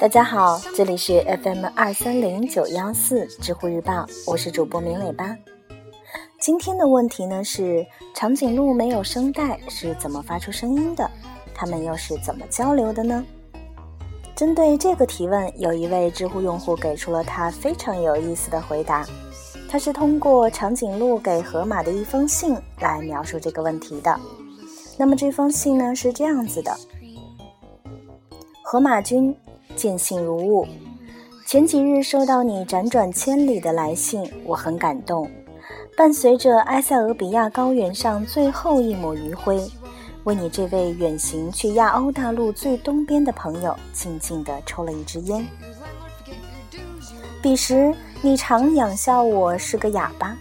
大家好，这里是 FM 二三零九幺四知乎日报，我是主播明磊吧。今天的问题呢是长颈鹿没有声带是怎么发出声音的？它们又是怎么交流的呢？针对这个提问，有一位知乎用户给出了他非常有意思的回答。他是通过长颈鹿给河马的一封信来描述这个问题的。那么这封信呢是这样子的：河马君。见信如晤，前几日收到你辗转千里的来信，我很感动。伴随着埃塞俄比亚高原上最后一抹余晖，为你这位远行去亚欧大陆最东边的朋友，静静地抽了一支烟。彼时你常仰笑我是个哑巴，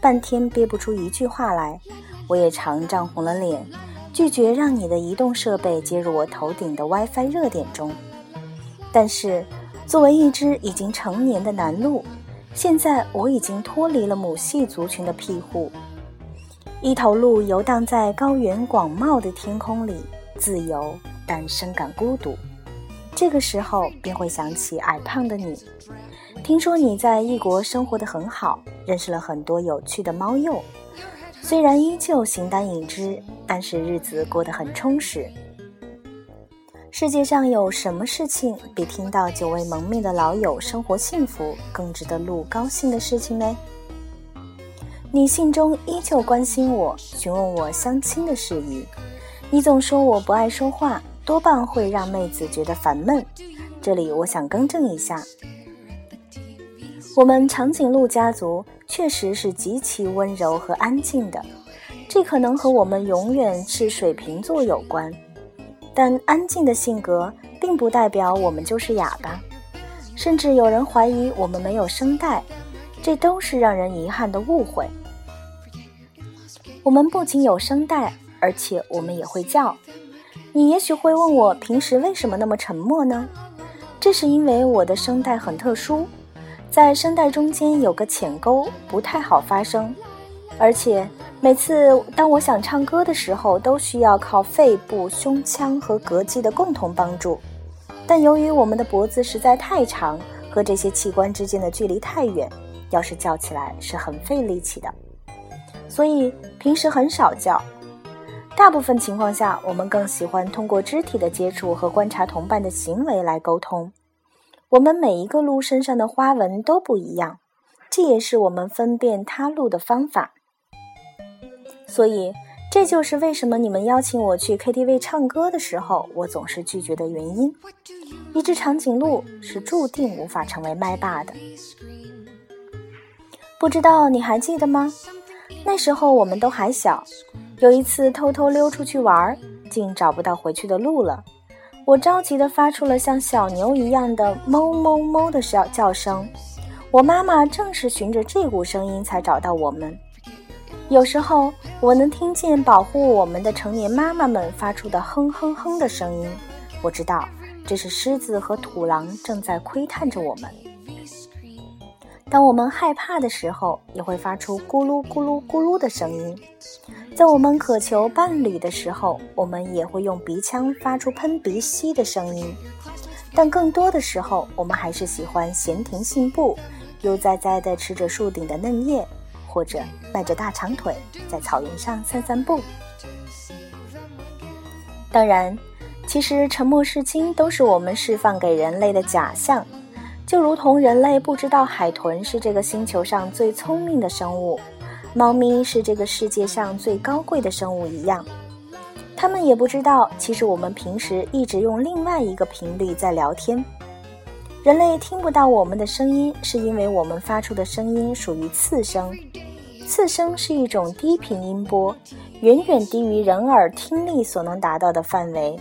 半天憋不出一句话来。我也常涨红了脸，拒绝让你的移动设备接入我头顶的 WiFi 热点中。但是，作为一只已经成年的男鹿，现在我已经脱离了母系族群的庇护，一头鹿游荡在高原广袤的天空里，自由但深感孤独。这个时候便会想起矮胖的你。听说你在异国生活的很好，认识了很多有趣的猫鼬，虽然依旧形单影只，但是日子过得很充实。世界上有什么事情比听到久未蒙面的老友生活幸福更值得鹿高兴的事情呢？你信中依旧关心我，询问我相亲的事宜。你总说我不爱说话，多半会让妹子觉得烦闷。这里我想更正一下，我们长颈鹿家族确实是极其温柔和安静的，这可能和我们永远是水瓶座有关。但安静的性格并不代表我们就是哑巴，甚至有人怀疑我们没有声带，这都是让人遗憾的误会。我们不仅有声带，而且我们也会叫。你也许会问我，平时为什么那么沉默呢？这是因为我的声带很特殊，在声带中间有个浅沟，不太好发声，而且。每次当我想唱歌的时候，都需要靠肺部、胸腔和膈肌的共同帮助。但由于我们的脖子实在太长，和这些器官之间的距离太远，要是叫起来是很费力气的。所以平时很少叫。大部分情况下，我们更喜欢通过肢体的接触和观察同伴的行为来沟通。我们每一个鹿身上的花纹都不一样，这也是我们分辨他鹿的方法。所以，这就是为什么你们邀请我去 KTV 唱歌的时候，我总是拒绝的原因。一只长颈鹿是注定无法成为麦霸的。不知道你还记得吗？那时候我们都还小，有一次偷偷溜出去玩，竟找不到回去的路了。我着急地发出了像小牛一样的哞哞哞的叫叫声。我妈妈正是循着这股声音才找到我们。有时候我能听见保护我们的成年妈妈们发出的哼哼哼的声音，我知道这是狮子和土狼正在窥探着我们。当我们害怕的时候，也会发出咕噜咕噜咕噜的声音。在我们渴求伴侣的时候，我们也会用鼻腔发出喷鼻息的声音。但更多的时候，我们还是喜欢闲庭信步，悠哉哉地吃着树顶的嫩叶。或者迈着大长腿在草原上散散步。当然，其实沉默是金都是我们释放给人类的假象，就如同人类不知道海豚是这个星球上最聪明的生物，猫咪是这个世界上最高贵的生物一样。他们也不知道，其实我们平时一直用另外一个频率在聊天。人类听不到我们的声音，是因为我们发出的声音属于次声。次声是一种低频音波，远远低于人耳听力所能达到的范围。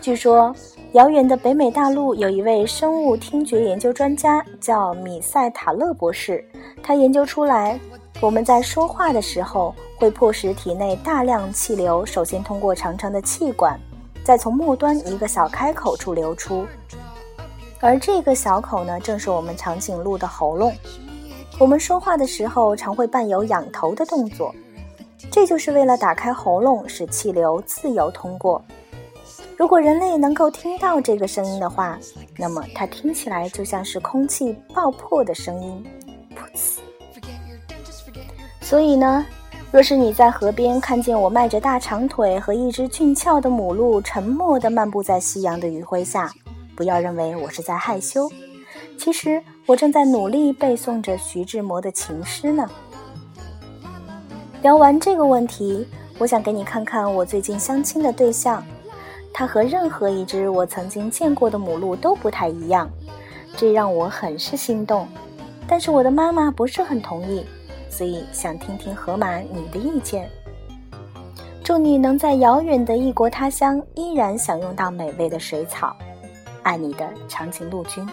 据说，遥远的北美大陆有一位生物听觉研究专家，叫米塞塔勒博士。他研究出来，我们在说话的时候，会迫使体内大量气流首先通过长长的气管，再从末端一个小开口处流出。而这个小口呢，正是我们长颈鹿的喉咙。我们说话的时候常会伴有仰头的动作，这就是为了打开喉咙，使气流自由通过。如果人类能够听到这个声音的话，那么它听起来就像是空气爆破的声音，噗呲。所以呢，若是你在河边看见我迈着大长腿和一只俊俏的母鹿沉默地漫步在夕阳的余晖下，不要认为我是在害羞，其实我正在努力背诵着徐志摩的情诗呢。聊完这个问题，我想给你看看我最近相亲的对象。它和任何一只我曾经见过的母鹿都不太一样，这让我很是心动。但是我的妈妈不是很同意，所以想听听河马你的意见。祝你能在遥远的异国他乡依然享用到美味的水草。爱你的长颈鹿君。